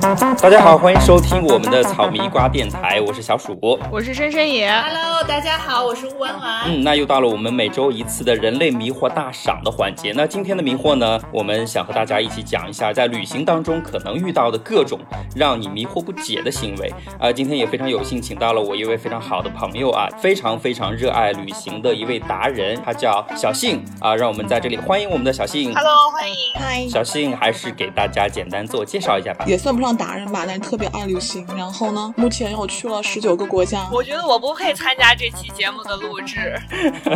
大家好，欢迎收听我们的草迷瓜电台，我是小鼠。我是深深野。Hello，大家好，我是吴婉婉。嗯，那又到了我们每周一次的人类迷惑大赏的环节。那今天的迷惑呢，我们想和大家一起讲一下，在旅行当中可能遇到的各种让你迷惑不解的行为。啊、今天也非常有幸请到了我一位非常好的朋友啊，非常非常热爱旅行的一位达人，他叫小信啊，让我们在这里欢迎我们的小信。Hello，欢迎。嗨，小信还是给大家简单自我介绍一下吧。也算不上达人吧，但是特别爱旅行。然后呢，目前我去了十九个国家。我觉得我不配参加这期节目的录制。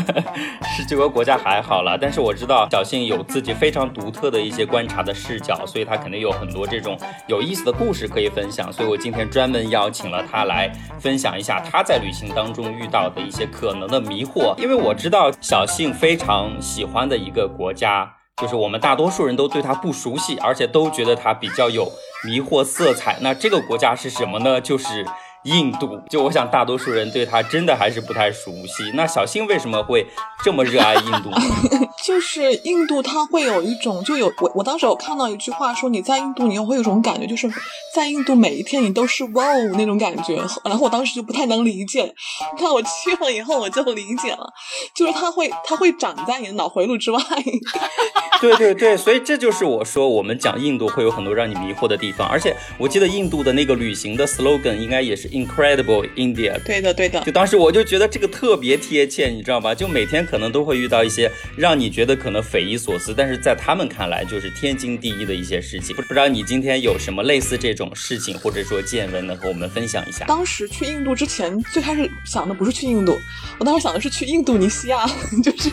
十九个国家还好了，但是我知道小信有自己非常独特的一些观察的视角，所以他肯定有很多这种有意思的故事可以分享。所以我今天专门邀请了他来分享一下他在旅行当中遇到的一些可能的迷惑。因为我知道小信非常喜欢的一个国家，就是我们大多数人都对它不熟悉，而且都觉得它比较有迷惑色彩。那这个国家是什么呢？就是。印度，就我想大多数人对它真的还是不太熟悉。那小新为什么会这么热爱印度呢？就是印度，它会有一种，就有我我当时有看到一句话说，你在印度，你会有一种感觉，就是在印度每一天你都是哇哦那种感觉。然后我当时就不太能理解，但我去了以后我就理解了，就是它会它会长在你的脑回路之外。对对对，所以这就是我说我们讲印度会有很多让你迷惑的地方。而且我记得印度的那个旅行的 slogan 应该也是 Incredible India。对的对的就，当时我就觉得这个特别贴切，你知道吧？就每天可能都会遇到一些让你觉得可能匪夷所思，但是在他们看来就是天经地义的一些事情。不不知道你今天有什么类似这种事情或者说见闻能和我们分享一下？当时去印度之前，最开始想的不是去印度，我当时想的是去印度尼西亚，就是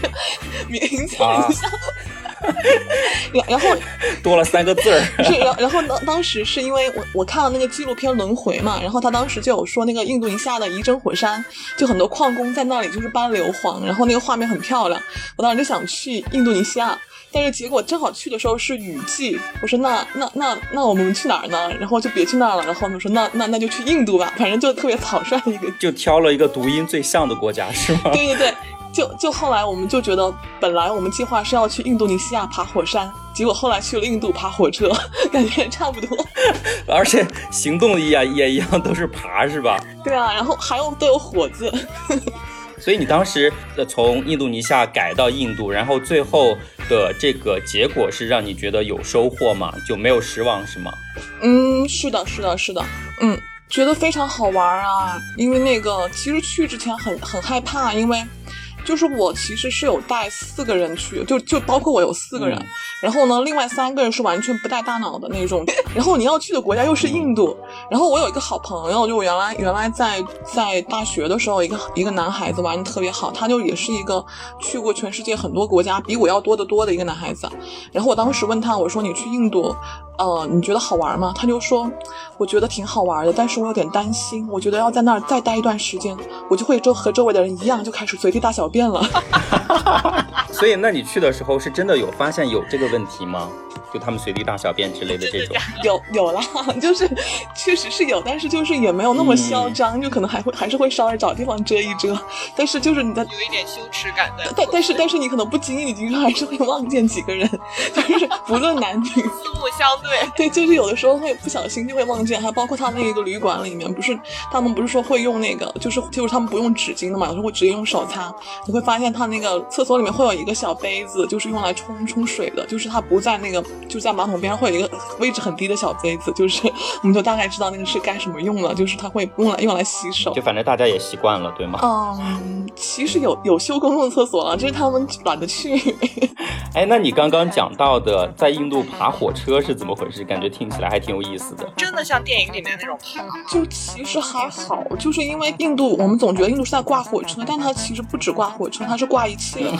名字啊很像。然然后多了三个字儿。是，然然后当当时是因为我我看了那个纪录片《轮回》嘛，然后他当时就有说那个印度尼西亚的仪征火山，就很多矿工在那里就是搬硫磺，然后那个画面很漂亮。我当时就想去印度尼西亚，但是结果正好去的时候是雨季，我说那那那那我们去哪儿呢？然后就别去那儿了。然后我说那那那就去印度吧，反正就特别草率的一个就挑了一个读音最像的国家，是吗？对对对，就就后来我们就觉得，本来我们计划是要去印度尼西亚爬火山，结果后来去了印度爬火车，感觉差不多。而且行动也也一样，都是爬，是吧？对啊，然后还有都有火字。所以你当时呃从印度尼西亚改到印度，然后最后的这个结果是让你觉得有收获吗？就没有失望是吗？嗯，是的，是的，是的，嗯，觉得非常好玩啊。因为那个其实去之前很很害怕，因为就是我其实是有带四个人去，就就包括我有四个人，嗯然后呢，另外三个人是完全不带大脑的那种。然后你要去的国家又是印度，然后我有一个好朋友，就我原来原来在在大学的时候，一个一个男孩子玩的特别好，他就也是一个去过全世界很多国家，比我要多得多的一个男孩子。然后我当时问他，我说你去印度，呃，你觉得好玩吗？他就说，我觉得挺好玩的，但是我有点担心，我觉得要在那儿再待一段时间，我就会周和周围的人一样，就开始随地大小便了。所以那你去的时候是真的有发现有这个问题吗？就他们随地大小便之类的这种？有有啦，就是确实是有，但是就是也没有那么嚣张，就可能还会还是会稍微找地方遮一遮，但是就是你的。有一点羞耻感的。但但是但是你可能不经意的还是会望见几个人，就是不论男女，四目相对，对，就是有的时候会不小心就会忘记，还包括他那个旅馆里面，不是他们不是说会用那个，就是就是他们不用纸巾的嘛，有时候会直接用手擦。你会发现他那个厕所里面会有一个小杯子，就是用来冲冲水的，就是它不在那个就在马桶边上会有一个位置很低的小杯子，就是我们就大概知道那个是干什么用的，就是它会用来用来洗手就。反正大家也习惯了，对吗？嗯，其实有有修公共厕所了，就是他们懒得去。哎，那你刚刚讲到的在印度爬火车是怎么回事？感觉听起来还挺有意思的。真的像电影里面那种爬。就其实还好，就是因为印度，我们总觉得印度是在挂火车，但它其实不止挂火车，它是挂一切，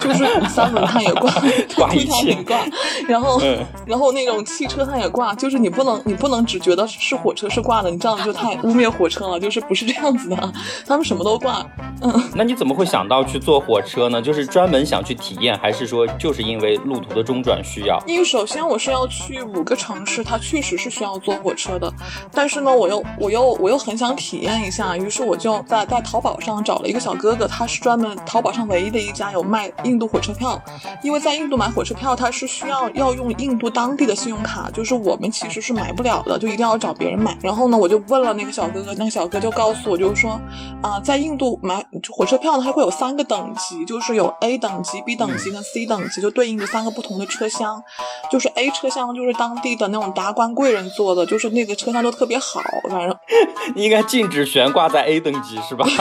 就是三轮它也挂，挂一切也挂，然后、嗯然后那种汽车它也挂，就是你不能你不能只觉得是火车是挂的，你这样就太污蔑火车了，就是不是这样子的，他们什么都挂。嗯，那你怎么会想到去坐火车呢？就是专门想去体验，还是说就是因为路途的中转需要？因为首先我是要去五个城市，它确实是需要坐火车的，但是呢，我又我又我又很想体验一下，于是我就在在淘宝上找了一个小哥哥，他是专门淘宝上唯一的一家有卖印度火车票，因为在印度买火车票，它是需要要用印度当地的信用卡，就是我们其实是买不了的，就一定要找别人买。然后呢，我就问了那个小哥哥，那个小哥就告诉我，就是说啊、在印度买火车票呢，它会有三个等级，就是有 A 等级、B 等级跟 C 等，就对应着三个不同的车厢。就是 A 车厢就是当地的那种达官贵人坐的，就是那个车厢都特别好，反正应该禁止悬挂在 A 等级是吧？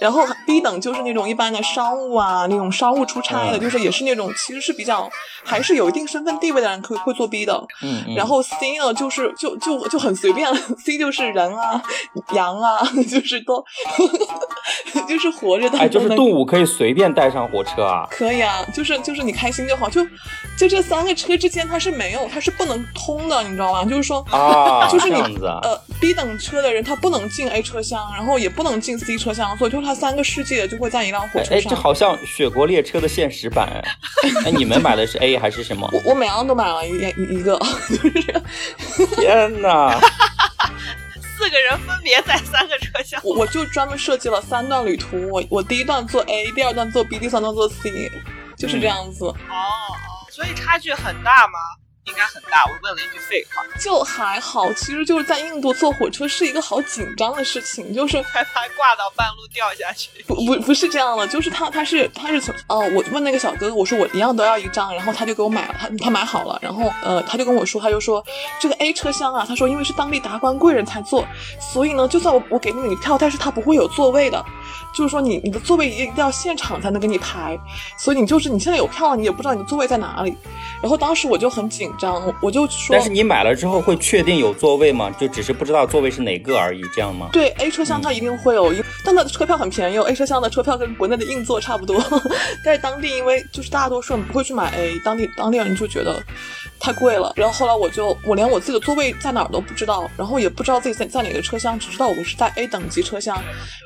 然后 B 等就是那种一般的商务啊，那种商务出差的，嗯就是也是那种其实是比较还是有一定身份地位的人可以会坐 B 等。嗯嗯。然后 C 呢，就是就就就很随便了，C 就是人啊、羊啊，就是都 就是活着的，哎，就是动物可以随便带上火车啊。可以啊，就是就是你开心就好，就就这三个车之间它是没有，它是不能通的，你知道吗？就是说啊，就是你。呃 B 等车的人他不能进 A 车厢，然后也不能进 C 车厢，所以就是他三个世界就会在一辆火车哎，上。这好像雪国列车的现实版。哎，你们买的是 A 还是什么？我我每样都买了一一一个，就是天哪！四个人分别在三个车厢。我我就专门设计了三段旅途，我我第一段坐 A，第二段坐 B，第三段坐 C，就是这样子。哦哦，所以差距很大吗？应该很大。我问了一句废话，就还好，其实就是在印度坐火车是一个好紧张的事情，就是害怕挂到半路掉下去。不不不是这样的，就是他他是他是从哦，我问那个小哥哥，我说我一样都要一张，然后他就给我买了，他他买好了，然后呃他就跟我说，他就说这个 A 车厢啊，他说因为是当地达官贵人才坐，所以呢，就算我我给你票，但是他不会有座位的，就是说你你的座位一定要现场才能给你排，所以你就是你现在有票了，你也不知道你的座位在哪里，然后当时我就很紧张，我我就说但是你买了之后会确定有座位吗？就只是不知道座位是哪个而已，这样吗？对 A 车厢它一定会有一，但它的车票很便宜哦，A 车厢的车票跟国内的硬座差不多，但是当地因为就是大多数人不会去买 A，当地当地人就觉得太贵了，然后后来我就我连我自己的座位在哪儿都不知道，然后也不知道自己在在哪个车厢，只知道我是在 A 等级车厢，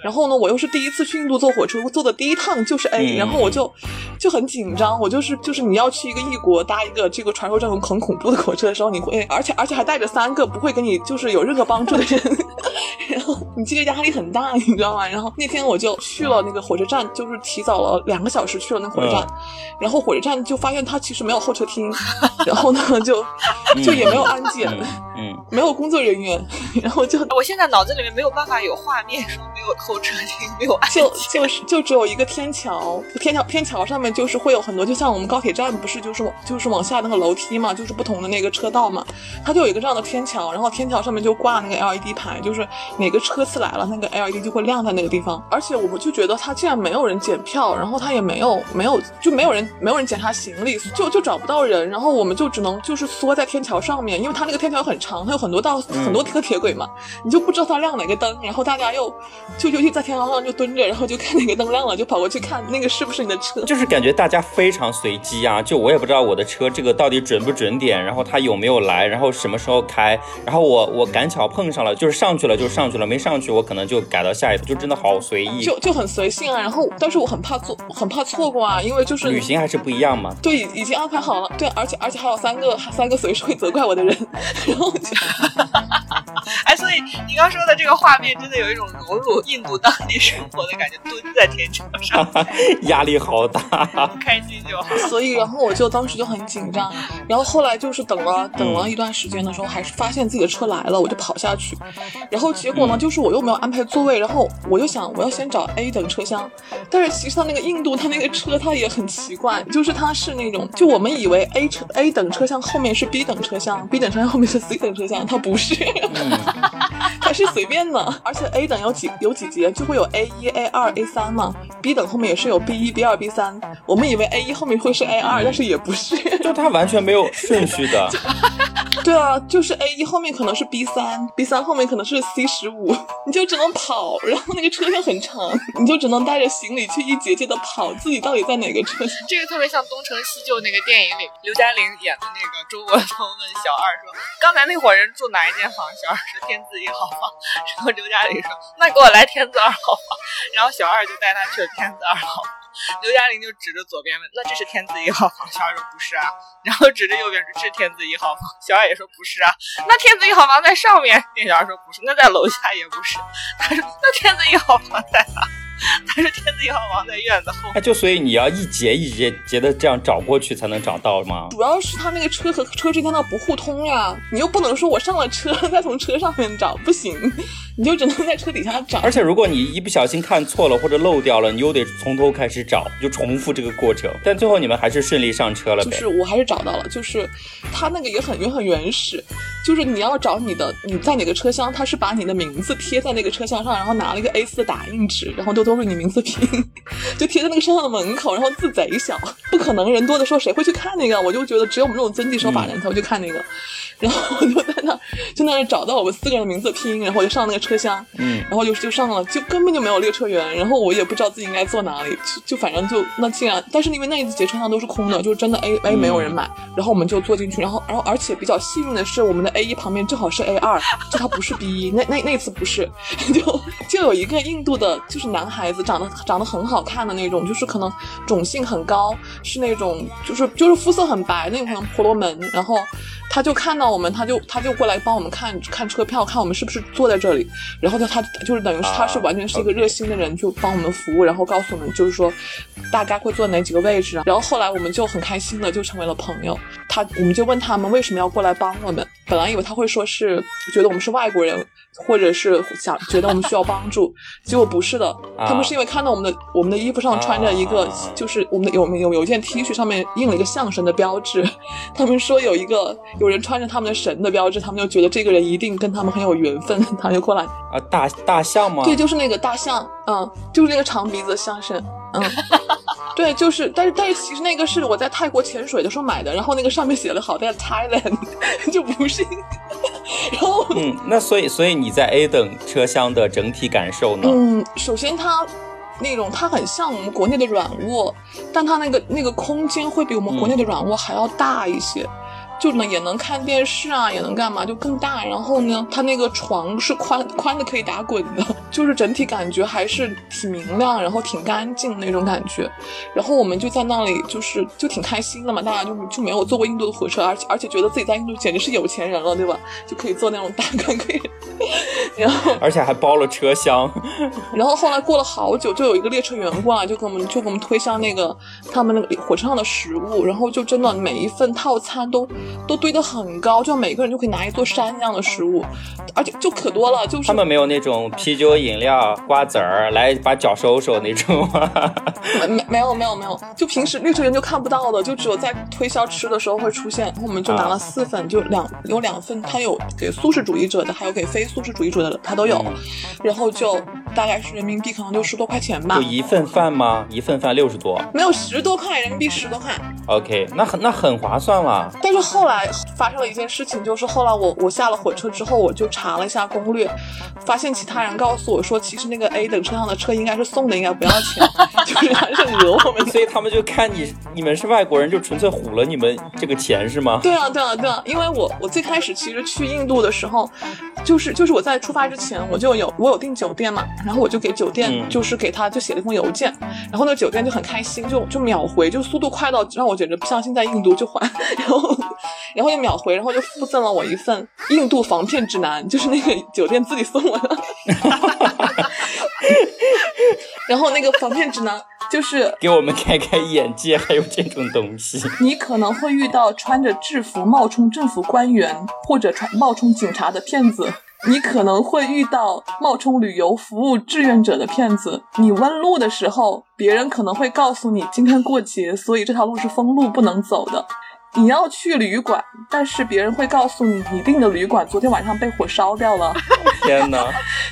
然后呢，我又是第一次去印度坐火车，我坐的第一趟就是 A，、嗯然后我就就很紧张，我就是就是你要去一个异国搭一个这个传说中很很恐怖的火车的时候，你会而且而且还带着三个不会给你就是有任何帮助的人，然后你这个压力很大，你知道吗？然后那天我就去了那个火车站，就是提早了两个小时去了那个火车站，然后火车站就发现它其实没有候车厅，然后呢就就也没有安检，嗯嗯，没有工作人员，然后就我现在脑子里面没有办法有画面，说没有候车厅，没有安就检。就是就只有一个天桥，天桥天桥上面就是会有很多，就像我们高铁站不是就是就是往下那个楼梯嘛，就是不同的那个车道嘛，它就有一个这样的天桥，然后天桥上面就挂那个 LED 牌，就是哪个车次来了，那个 LED 就会亮在那个地方。而且我们就觉得它竟然没有人检票，然后它也没有没有就没有人没有人检查行李，就就找不到人，然后我们就只能就是缩在天桥上面，因为它那个天桥很长，它有很多道很多个铁轨嘛，你就不知道它亮哪个灯，然后大家又就就就在天桥上就蹲着，然后就看哪个灯亮了，就跑过去看那个是不是你的车。就是感觉大家非常随机啊，就我也不知道我的车这个到底准不准点，然后它有没有来，然后什么时候开，然后我我赶巧碰上了，就是上去了就上去了，没上去我可能就改到下一步，就真的好随意。就就很随性啊，然后但是我很怕错，很怕错过啊，因为就是旅行还是不一样嘛。对，已已经安排好了，对，而且而且还有三个三个随时会责怪我的人，然后就哎，所以你刚说的这个画面，真的有一种融入印度当地生活的感觉，蹲在天桥上，压力好大。开心就好。所以然后我就当时就很紧张，然后后来就是等了等了一段时间的时候，还是发现自己的车来了，我就跑下去，然后结果呢，就是我又没有安排座位，然后我就想我要先找 A 等车厢，但是其实他那个印度他那个车他也很奇怪，就是他是那种就我们以为 A 车 A 等车厢后面是 B 等车厢，B 等车厢后面是 C 等车厢，它不是。它是随便的，而且 A 等有几有几节，就会有 A 一、A 二、A 三嘛。B 等后面也是有 B 一、B 二、B 三。我们以为 A 一后面会是 A 二，但是也不是。就它完全没有顺序的，对啊，就是 A 一后面可能是 B 三，B 三后面可能是 C 十五，你就只能跑，然后那个车厢很长，你就只能带着行李去一节节的跑，自己到底在哪个车厢？这个特别像《东成西就》那个电影里，刘嘉玲演的那个周伯通问小二说：“刚才那伙人住哪一间房？”小二说：“天字一号房。然后刘嘉玲说：“那给我来天字二号房。”然后小二就带他去了天字二号房。刘嘉玲就指着左边问：“那这是天字一号房？”小二说：“不是啊。”然后指着右边说：“是天字一号房。”小二也说：“不是啊。”那天字一号房在上面。店小二说：“不是。”那在楼下也不是。他说：“那天字一号房在哪？” 他说：“天字一号房在院子后。”那就所以你要一节一节节的这样找过去才能找到吗？主要是他那个车和车之间它不互通呀，你又不能说我上了车再从车上面找，不行，你就只能在车底下找。而且如果你一不小心看错了或者漏掉了，你又得从头开始找，就重复这个过程。但最后你们还是顺利上车了呗？就是我还是找到了，就是他那个也很也很原始，就是你要找你的你在哪个车厢，他是把你的名字贴在那个车厢上，然后拿了一个 A4 的打印纸，然后都都是你名字拼，就贴在那个车厢的门口，然后字贼小，不可能人多的时候谁会去看那个？我就觉得只有我们这种遵纪守法人才会去看那个。然后我就在那就在那找到我们四个人的名字拼，然后我就上那个车厢，嗯，然后就就上了，就根本就没有列车员，然后我也不知道自己应该坐哪里，就就反正就那竟然，但是因为那一节车厢都是空的，就真的 A A 没有人买，然后我们就坐进去，然后然后而且比较幸运的是，我们的 A 一旁边正好是 A 二，就他不是 B 一，那那那次不是，就就有一个印度的，就是男孩子，长得长得很好看的那种，就是可能种姓很高，是那种就是就是肤色很白那种，可能婆罗门，然后他就看到我们，他就他就过来帮我们看看车票，看我们是不是坐在这里，然后他他就是等于是他是完全是一个热心的人，就帮我们服务，然后告诉我们就是说大概会坐哪几个位置，然后后来我们就很开心的就成为了朋友。他我们就问他们为什么要过来帮我们，本来以为他会说是觉得我们是外国人，或者是想觉得我们需要帮助，结果不是的，他们是因为看到我们的我们的衣服上穿着一个就是我们的有有有一件 T 恤上面印了一个相声的标志，他们说有一个有人穿着他们的神的标志，他们就觉得这个人一定跟他们很有缘分，他就过来。啊，大大象吗？对，就是那个大象，嗯，就是那个长鼻子的象神，嗯，对，就是，但是但是其实那个是我在泰国潜水的时候买的，然后那个上面写了好在 Thailand，就不是，然后嗯，那所以所以你在 A 等车厢的整体感受呢？嗯，首先它那种它很像我们国内的软卧，但它那个那个空间会比我们国内的软卧还要大一些。就能也能看电视啊，也能干嘛，就更大。然后呢，它那个床是宽宽的，可以打滚的，就是整体感觉还是挺明亮，然后挺干净那种感觉。然后我们就在那里，就是就挺开心的嘛，大家就就没有坐过印度的火车，而且而且觉得自己在印度简直是有钱人了，对吧？就可以坐那种大观可以，然后而且还包了车厢。然后后来过了好久，就有一个列车员过来，就给我们就给我们推销那个他们那个火车上的食物，然后就真的每一份套餐都。都堆得很高，就每个人就可以拿一座山那样的食物，而且就可多了。就是他们没有那种啤酒、饮料、瓜子儿来把脚收收那种 吗？没没没有没有没有，就平时绿车人就看不到的，就只有在推销吃的时候会出现。然后我们就拿了四份，就两有两份，他有给素食主义者的，还有给非素食主义者的，他都有。然后就大概是人民币可能六十多块钱吧。就一份饭吗？一份饭六十多？没有十多块人民币，十多块。OK，那很那很划算了。但是后来发生了一件事情，就是后来我我下了火车之后，我就查了一下攻略，发现其他人告诉我说，其实那个 A 等车上的车应该是送的，应该不要钱，就是还是讹我们。所以他们就看你你们是外国人，就纯粹唬了你们这个钱是吗？对啊，对啊，对啊，因为我我最开始其实去印度的时候，就是就是我在出发之前我就有我有订酒店嘛，然后我就给酒店、嗯就是给他就写了一封邮件，然后那酒店就很开心，就就秒回，就速度快到让我简直不相信在印度就还，然后然后又秒回，然后就附赠了我一份印度防骗指南，就是那个酒店自己送我的，然后那个防骗指南就是 给我们开开眼界，还有这种东西。你可能会遇到穿着制服冒充政府官员或者穿冒充警察的骗子。你可能会遇到冒充旅游服务志愿者的骗子。你问路的时候，别人可能会告诉你今天过节，所以这条路是封路不能走的。你要去旅馆，但是别人会告诉你，你订的旅馆昨天晚上被火烧掉了。天哪！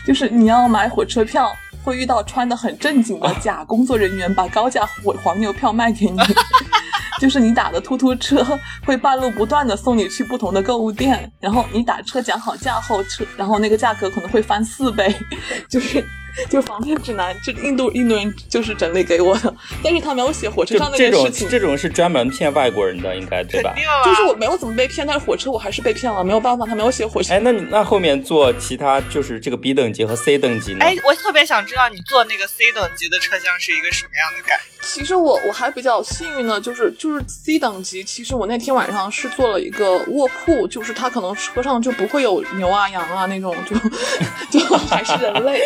就是你要买火车票，会遇到穿的很正经的假工作人员，把高价黄黄牛票卖给你。就是你打的突突车会半路不断的送你去不同的购物店，然后你打车讲好价后，车然后那个价格可能会翻四倍，就是就是防骗指南，这印度印度人就是整理给我的，但是他没有写火车上那这种件事情。这种是专门骗外国人的，应该对吧肯？定啊，就是我没有怎么被骗，但是火车我还是被骗了，没有办法，他没有写火车。哎，那你那后面坐其他就是这个 B 等级和 C 等级呢？哎，我特别想知道你坐那个 C 等级的车厢是一个什么样的感觉？其实我我还比较幸运的，就是就是 C 等级，其实我那天晚上是坐了一个卧铺，就是他可能车上就不会有牛啊羊啊那种，就 就还是人类。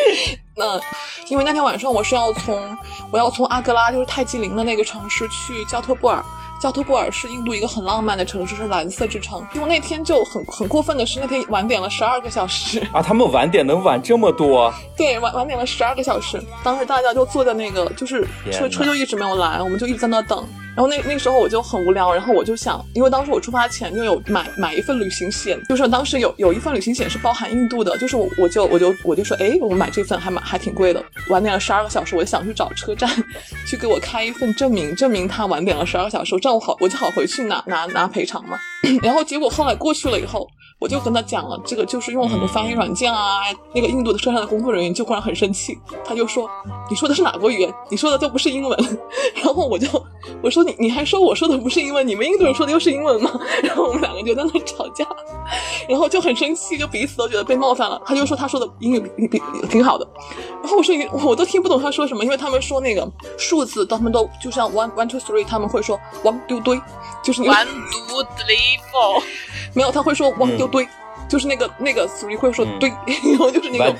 那因为那天晚上我是要从我要从阿格拉，就是泰姬陵的那个城市去焦特布尔。焦特布尔是印度一个很浪漫的城市，是蓝色之城。因为那天就很很过分的是，那天晚点了十二个小时。啊，他们晚点能晚这么多？对，晚晚点了十二个小时。当时大家就坐在那个，就是车车就一直没有来，我们就一直在那等。然后那那时候我就很无聊，然后我就想，因为当时我出发前就有买买一份旅行险，就是当时有有一份旅行险是包含印度的，就是我我就我就我就说，哎，我买这份还蛮还挺贵的，晚点了十二个小时，我就想去找车站 去给我开一份证明，证明他晚点了十二个小时，这样我好我就好回去拿拿拿赔偿嘛。然后结果后来过去了以后，我就跟他讲了，这个就是用了很多翻译软件啊，那个印度的车上的工作人员就忽然很生气，他就说你说的是哪国语言？你说的都不是英文。然后我就我说你你还说我说的不是英文，你们印度人说的又是英文吗？然后我们两个就在那吵架，然后就很生气，就彼此都觉得被冒犯了。他就说他说的英语比比比挺好的，然后我说我都听不懂他说什么，因为他们说那个数字，他们都就像 one one two three，他们会说 one two three，就是你 One two three four，没有，他会说 one 嗯对，就是那个那个 three 会说对，然后就是那个，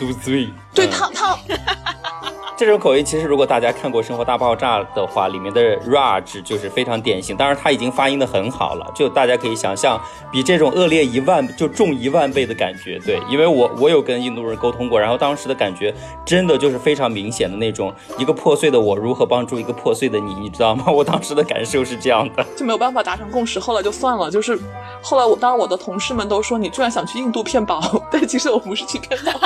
对，他他。这种口音，其实如果大家看过《生活大爆炸》的话，里面的 Raj 就是非常典型。当然，他已经发音的很好了，就大家可以想象，比这种恶劣一万就重一万倍的感觉。对，因为我我有跟印度人沟通过，然后当时的感觉真的就是非常明显的那种，一个破碎的我如何帮助一个破碎的你，你知道吗？我当时的感受是这样的。就没有办法达成共识，后来就算了。就是后来我，当然我的同事们都说你居然想去印度骗保，但其实我不是去骗保。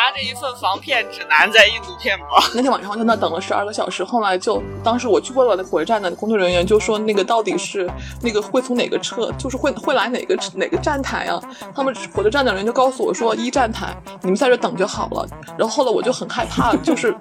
拿着一份防骗指南在印度骗保。那天晚上我在那等了十二个小时，后来就当时我去问了那火车站的工作人员，就说那个到底是那个会从哪个车，就是会会来哪个哪个站台啊？他们火车站的人就告诉我说一站台，你们在这等就好了。然后后来我就很害怕，就是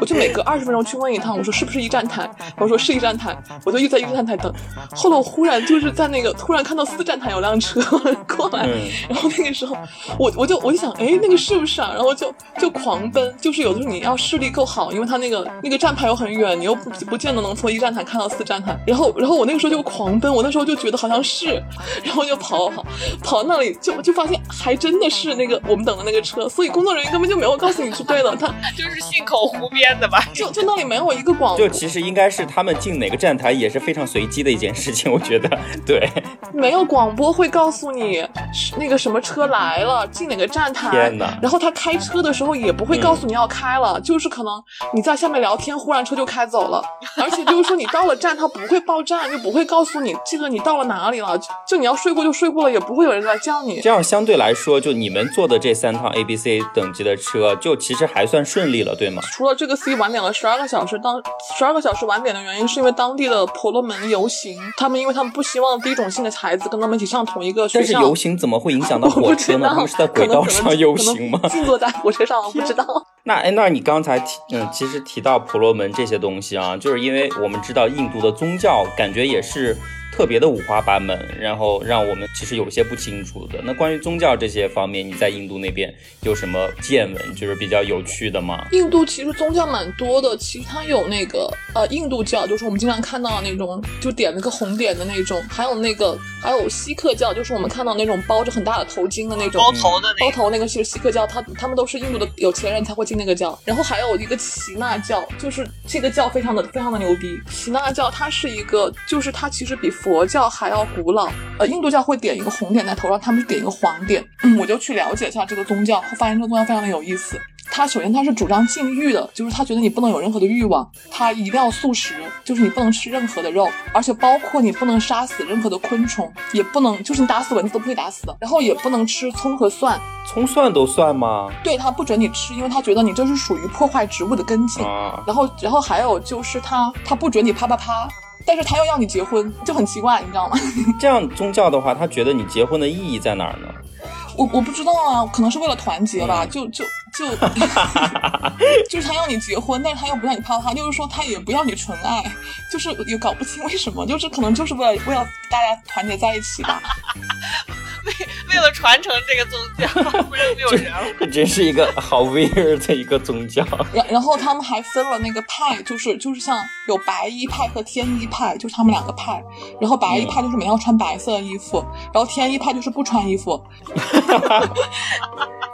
我就每隔二十分钟去问一趟，我说是不是一站台？我说是一站台，我就一直在一站台等。后来我忽然就是在那个突然看到四站台有辆车 过来，嗯然后那个时候我我就我就想，哎，那个是不是啊？然后就就就狂奔，就是有的时候你要视力够好，因为它那个那个站牌又很远，你又不不见得能从一站台看到四站台。然后然后我那个时候就狂奔，我那时候就觉得好像是，然后就跑跑跑到那里，就就发现还真的是那个我们等的那个车，所以工作人员根本就没有告诉你是对的，他 就是信口胡编的吧？就就那里没有一个广就其实应该是他们进哪个站台也是非常随机的一件事情，我觉得。对，没有广播会告诉你是那个什么车来了，进哪个站台。天哪然后他开车的时候也不会告诉你要开了，就是可能你在下面聊天，忽然车就开走了。而且就是说你到了站，他不会报站，就不会告诉你这个你到了哪里了。就就你要睡过就睡过了，也不会有人来叫你。这样相对来说，就你们坐的这三趟 A、B、C 等级的车，就其实还算顺利了，对吗？除了这个 C 晚点了十二个小时，当十二个小时晚点的原因是因为当地的婆罗门游行，他们因为他们不希望低种姓的孩子跟他们一起上同一个学校。但是游行怎么会影响到火车呢？知道，他们是在轨道上游行吗？静坐在火车上，我不知道。那哎，那你刚才提嗯，其实提到婆罗门这些东西啊，就是因为我们知道印度的宗教感觉也是特别的五花八门，然后让我们其实有些不清楚的。那关于宗教这些方面，你在印度那边有什么见闻，就是比较有趣的吗？印度其实宗教蛮多的，其实它有那个呃印度教，就是我们经常看到的那种，就点了个红点的那种，还有那个还有锡克教，就是我们看到那种包着很大的头巾的那种。包头的那个。包头那个是锡克教，他他们都是印度的有钱人才会进那个教。然后还有一个耆那教，就是这个教非常的非常的牛逼。耆那教它是一个，就是它其实比佛教还要古老。呃，印度教会点一个红点在头上，他们是点一个黄点。嗯，我就去了解一下这个宗教，发现这个宗教非常的有意思。他首先他是主张禁欲的，就是他觉得你不能有任何的欲望，他一定要素食，就是你不能吃任何的肉，而且包括你不能杀死任何的昆虫，也不能就是你打死蚊子都不会打死的，然后也不能吃葱和蒜，葱蒜都算吗？对他不准你吃，因为他觉得你这是属于破坏植物的根茎。啊，然后，然后还有就是他他不准你啪啪啪，但是他又要你结婚，就很奇怪，你知道吗？这样宗教的话，他觉得你结婚的意义在哪儿呢？我我不知道啊，可能是为了团结吧，就就就 就是他要你结婚，但是他又不让你泡他，就是说他也不要你纯爱，就是也搞不清为什么，就是可能就是为了为了大家团结在一起吧。为为了传承这个宗教，不然没有人了。这真是一个好 weird 的一个宗教。然然后他们还分了那个派，就是就是像有白衣派和天衣派，就是他们两个派。然后白衣派就是每天要穿白色的衣服，然后天衣派就是不穿衣服。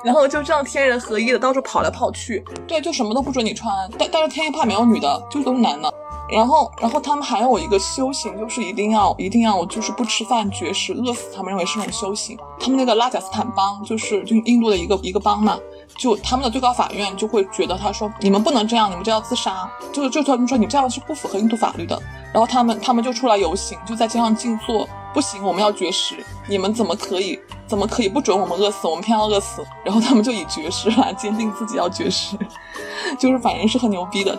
然后就这样天人合一的到处跑来跑去，对，就什么都不准你穿。但但是天衣派没有女的，就都是男的。然后，然后他们还有一个修行，就是一定要一定要就是不吃饭绝食饿死，他们认为是那种修行。他们那个拉贾斯坦邦就是就印度的一个一个邦嘛，就他们的最高法院就会觉得他说你们不能这样，你们就要自杀，就是就他们说你这样是不符合印度法律的。然后他们他们就出来游行，就在街上静坐，不行，我们要绝食，你们怎么可以怎么可以不准我们饿死，我们偏要饿死。然后他们就以绝食来 坚定自己要绝食，就是反应是很牛逼的。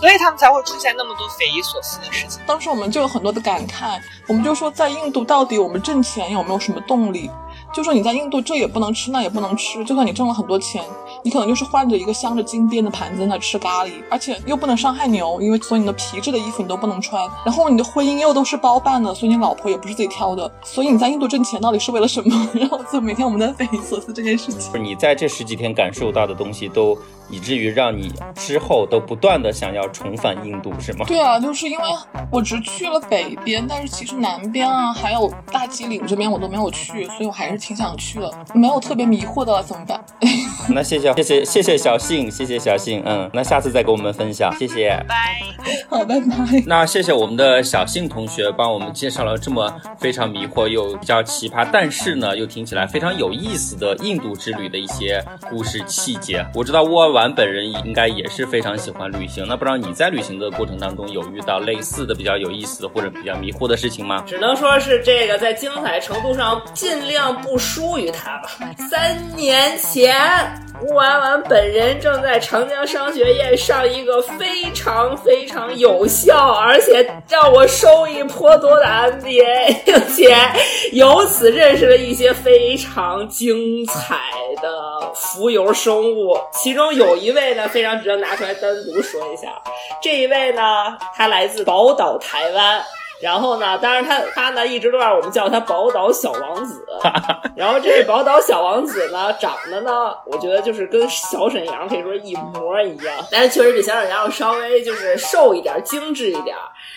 所以他们才会出现那么多匪夷所思的事情。当时我们就有很多的感慨，我们就说在印度到底我们挣钱有没有什么动力？就说你在印度这也不能吃，那也不能吃，就算你挣了很多钱，你可能就是换着一个镶着金边的盘子在那吃咖喱，而且又不能伤害牛，因为所以你的皮质的衣服你都不能穿，然后你的婚姻又都是包办的，所以你老婆也不是自己挑的，所以你在印度挣钱到底是为了什么？然后就每天我们在匪夷所思这件事情。你在这十几天感受到的东西都。以至于让你之后都不断的想要重返印度，是吗？对啊，就是因为我只去了北边，但是其实南边啊，还有大吉岭这边我都没有去，所以我还是挺想去的。没有特别迷惑的怎么办？那谢谢谢谢谢谢小信，谢谢小信，嗯，那下次再给我们分享，谢谢。拜，好，拜拜。那谢谢我们的小信同学帮我们介绍了这么非常迷惑又比较奇葩，但是呢又听起来非常有意思的印度之旅的一些故事细节。我知道沃尔瓦。本人应该也是非常喜欢旅行，那不知道你在旅行的过程当中有遇到类似的比较有意思或者比较迷惑的事情吗？只能说是这个在精彩程度上尽量不输于他吧。三年前，吴婉婉本人正在长江商学院上一个非常非常有效，而且让我收益颇多的 MBA，并且由此认识了一些非常精彩的浮游生物，其中有。有一位呢，非常值得拿出来单独说一下。这一位呢，他来自宝岛台湾。然后呢，当然他他呢一直都让我们叫他宝岛小王子。然后这位宝岛小王子呢，长得呢，我觉得就是跟小沈阳可以说一模一样，但是确实比小沈阳要稍微就是瘦一点、精致一点。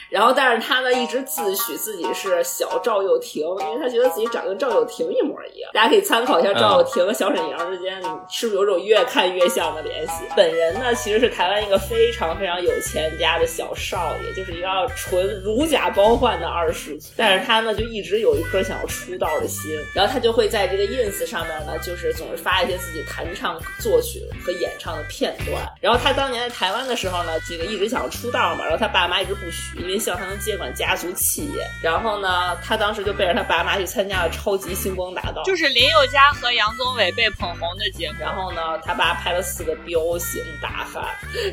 然后，但是他呢一直自诩自己是小赵又廷，因为他觉得自己长得跟赵又廷一模一样。大家可以参考一下赵又廷和小沈阳之间是不是有种越看越像的联系。本人呢其实是台湾一个非常非常有钱家的小少爷，就是一个纯如假包换的二十。但是他呢就一直有一颗想要出道的心，然后他就会在这个 ins 上面呢，就是总是发一些自己弹唱、作曲和演唱的片段。然后他当年在台湾的时候呢，这个一直想要出道嘛，然后他爸妈一直不许，因为。希望他能接管家族企业，然后呢，他当时就背着他爸妈去参加了《超级星光大道》，就是林宥嘉和杨宗纬被捧红的节目。然后呢，他爸拍了四个彪形大汉，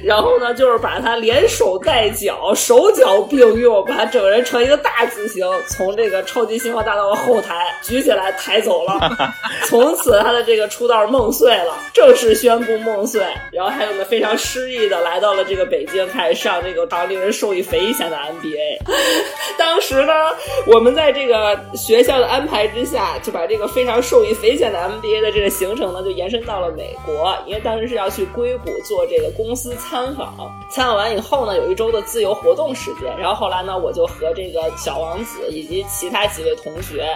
然后呢，就是把他连手带脚，手脚并用，把他整个人成一个大字形，从这个《超级星光大道》的后台举起来抬走了。从此，他的这个出道梦碎了，正式宣布梦碎。然后，还有呢非常失意的来到了这个北京，开始上这个常令人受益匪浅的。MBA，当时呢，我们在这个学校的安排之下，就把这个非常受益匪浅的 MBA 的这个行程呢，就延伸到了美国。因为当时是要去硅谷做这个公司参访，参访完以后呢，有一周的自由活动时间。然后后来呢，我就和这个小王子以及其他几位同学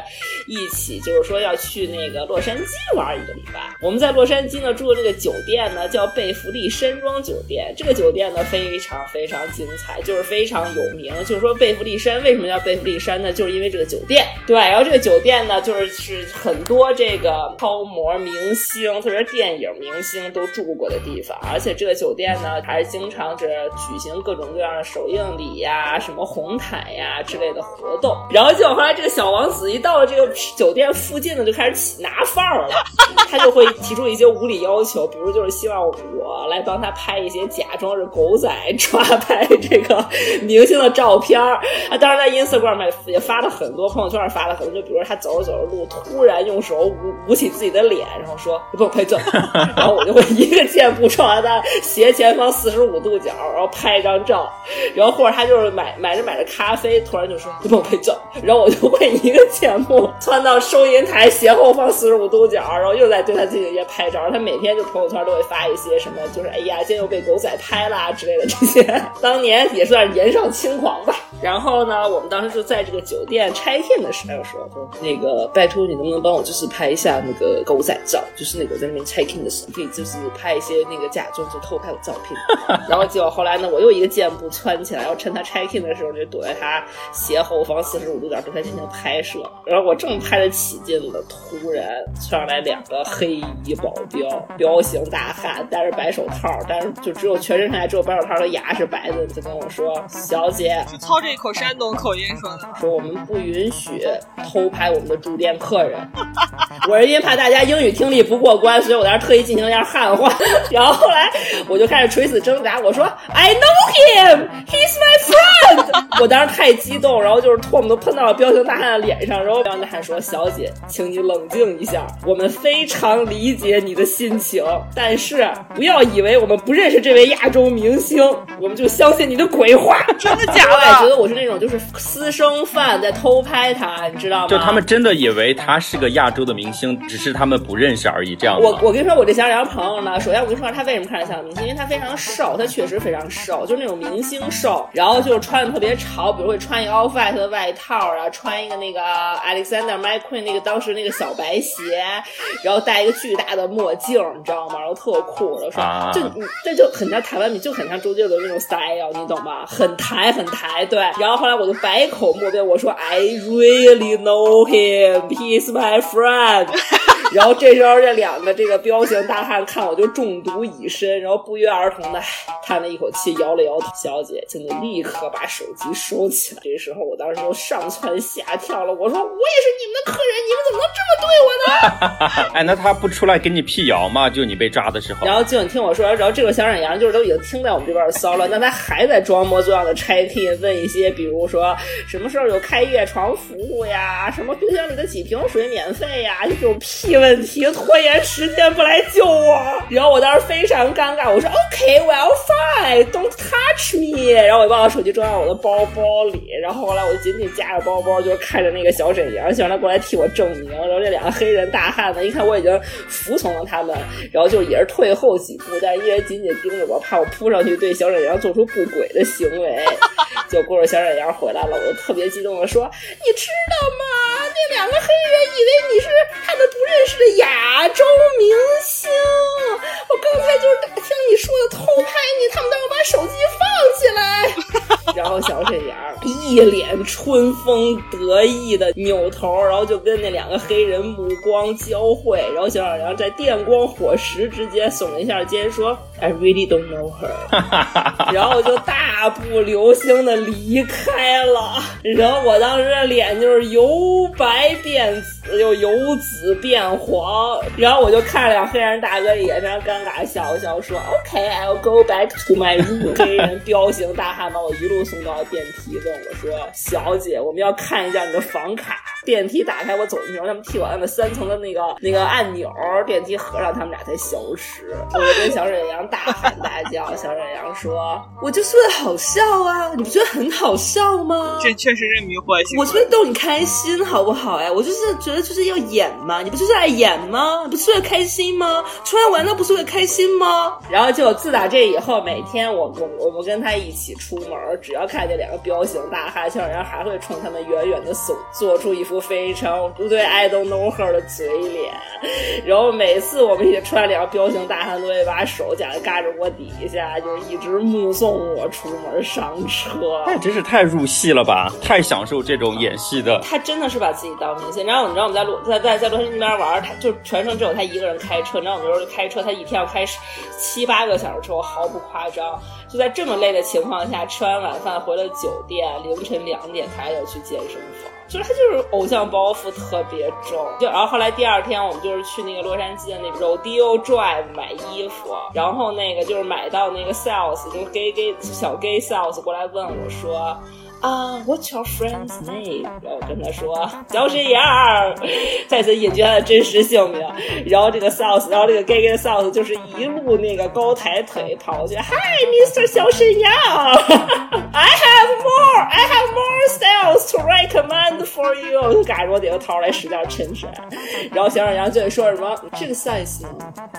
一起，就是说要去那个洛杉矶玩一个礼拜。我们在洛杉矶呢住的这个酒店呢叫贝弗利山庄酒店，这个酒店呢非常非常精彩，就是非常有名。就是说贝弗利山为什么叫贝弗利山呢？就是因为这个酒店，对。然后这个酒店呢，就是是很多这个超模明星，特别是电影明星都住过的地方。而且这个酒店呢，还经常是举行各种各样的首映礼呀、什么红毯呀。啊之类的活动。然后结果后来这个小王子一到了这个酒店附近呢，就开始起拿范儿了，他就会提出一些无理要求，比如就是希望我来帮他拍一些假装是狗仔抓拍这个明星的照片儿。啊当时在 Instagram 也发了很多，朋友圈也发了很多，就比如他走着走着路，突然用手捂捂起自己的脸，然后说：“你给我拍照。”然后我就会一个箭步冲到他斜前方四十五度角，然后拍一张照。然后或者他就是买买着买着咖啡，突然就说：“你给我拍照。”然后我就会一个箭步窜到收银台斜后方四十五度角，然后又在对他进行一些拍照。他每天就朋友圈都会发一些什么，就是哎呀，今天又被狗仔拍啦之类的这些。当年也算是年少轻狂吧。然后呢，我们当时就在这个酒店拆 in 的时候说，说那个拜托你能不能帮我就是拍一下那个狗仔照，就是那个在那边拆 in 的时候，可以就是拍一些那个假装就偷拍我照片。然后结果后来呢，我又一个箭步窜起来，要趁他拆 in 的时候就躲在他斜后方四十五度角对他进行拍摄。然后我正拍的起劲了，突然窜上来两个黑衣保镖，彪形大汉，戴着白手套，但是就只有全身上下只有白手套的牙是白的，就跟我说：“小姐。”就操这口山东口音说的。说我们不允许偷拍我们的住店客人。我是因为怕大家英语听力不过关，所以我在那特意进行一下汉化。然后后来我就开始垂死挣扎，我说 I know him, he's my friend。我当时太激动，然后就是唾沫都喷到了彪形大汉的脸上。然后彪形大汉说：“小姐，请你冷静一下，我们非常理解你的心情，但是不要以为我们不认识这位亚洲明星，我们就相信你的鬼话。”真的假的我也觉？得我是那种就是私生饭在偷拍他，你知道吗？就他们真的以为他是个亚洲的明星，只是他们不认识而已，这样？我我跟你说，我这小杨朋友呢，首先我跟你说他为什么看着像明星，因为他非常瘦，他确实非常瘦，就是那种明星瘦，然后就是穿的特别潮，比如会穿一个 off white 的外套啊，穿一个那个 Alexander McQueen 那个当时那个小白鞋，然后戴一个巨大的墨镜，你知道吗？然后特酷，然后说、啊就你这就很像台湾你，就很像周杰伦那种 style，你懂吗？很台很台，对。然后后来我就百口莫辩，我说 I really know him, he's my friend。然后这时候这两个这个彪形大汉看我就中毒已深，然后不约而同的叹了一口气，摇了摇头。小姐，请你立刻把手机收起来。这时候我当时就上蹿下跳了，我说我也是你们的客人，你们怎么能这么对我呢？哎，那他不出来给你辟谣吗？就你被抓的时候然。后就你听我说，然后这个小沈阳就是都已经听在我们这边的骚了，那他还在装模作样的拆 in，问一些比如说什么时候有开夜床服务呀，什么冰箱里的几瓶水免费呀，就这种屁问题，拖延时间不来救我。然后我当时非常尴尬，我说 OK，well、fine，don't touch me。然后我就把我手机装到我的包包里，然后后来我就紧紧夹着包包，就是看着那个小沈阳，希望他过来替我证明。然后这两个黑人大汉呢，一看我已经服从了他们，然后就也是退后几步，但依然紧紧盯着我，怕我扑上去对小沈阳做出不轨的行为。就过会小沈阳回来了，我就特别激动的说：“你知道吗？那两个黑人以为你是他们不认识的亚洲明星。我刚才就是打听你说的偷拍你，他们都要把手机放起来。”然后小沈阳一脸春风得意的扭头，然后就跟那两个黑人目光交汇，然后小沈阳在电光火石之间耸了一下肩，说：“I really don't know her。”然后就大步流星的离开了。然后我当时的脸就是由白变紫，又由紫变黄。然后我就看了两黑人大哥一眼，非常尴尬，笑了笑说：“OK，I'll go back to my room。”黑人彪形大汉把我一路送到电梯，问我说：“小姐，我们要看一下你的房卡。”电梯打开，我走进去，他们替我按了三层的那个那个按钮，电梯合上，他们俩才消失。我就跟小沈阳大喊大叫，小沈阳说：“我就是为了好笑啊，你不觉得很好笑吗？”这确实是迷惑性。我是为了逗你开心，好不好呀？我就是觉得就是要演嘛，你不就是爱演吗？你不是为了开心吗？出来玩那不是为了开心吗？然后就自打这以后，每天我我我们跟他一起出门，只要看见两个彪形大汉，小沈阳还会冲他们远远的耸做出一副副非常不对 I don't know her 的嘴脸，然后每次我们一起出来两个彪形大汉，都会把手夹在胳肢窝底下，就是一直目送我出门上车。那真是太入戏了吧，太享受这种演戏的。他真的是把自己当明星。然后你知道我们在洛在在在洛杉矶那边玩，他就全程只有他一个人开车。你知道我们有时候就开车，他一天要开七八个小时车，我毫不夸张。就在这么累的情况下，吃完晚饭回了酒店，凌晨两点他还要去健身房。就是他就是偶像包袱特别重，就然后后来第二天我们就是去那个洛杉矶的那个 Rodeo Drive 买衣服，然后那个就是买到那个 sales 就是 gay gay 小 gay sales 过来问我说。啊、w h a t s your friend's name？然后我跟他说小沈阳，再次隐居他的真实姓名。然后这个 sales，然后这个 gay gay 的 sales 就是一路那个高抬腿跑过去，Hi，Mr. 小沈阳，I have more, I have more sales to recommend for you。就嘎着我底下掏出来使劲抻抻，然后小沈阳就会说什么这个 size 呢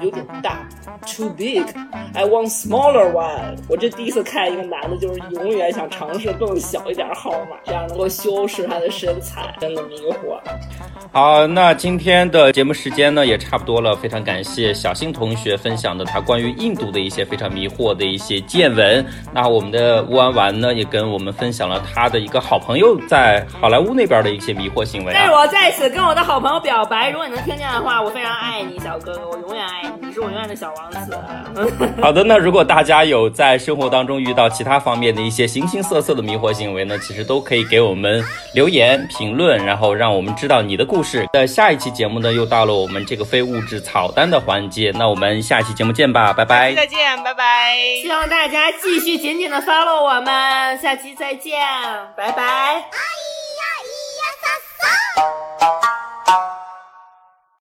有点大，too big，I want smaller one。我这第一次看一个男的，就是永远想尝试更小一 点号码，这样能够修饰他的身材，真的迷惑。好，那今天的节目时间呢也差不多了，非常感谢小新同学分享的他关于印度的一些非常迷惑的一些见闻。那我们的乌安丸呢也跟我们分享了他的一个好朋友在好莱坞那边的一些迷惑行为但是啊。我在此跟我的好朋友表白，如果你能听见的话，我非常爱你，小哥哥，我永远爱你，你是我永远的小王子。好的，那如果大家有在生活当中遇到其他方面的一些形形色色的迷惑行为其实都可以给我们留言评论然后让我们知道你的故事。那下一期节目呢又到了我们这个非物质草单的环节那我们下期节目见吧拜拜。再见拜拜。希望大家继续紧紧的 follow 我们下期再见拜拜。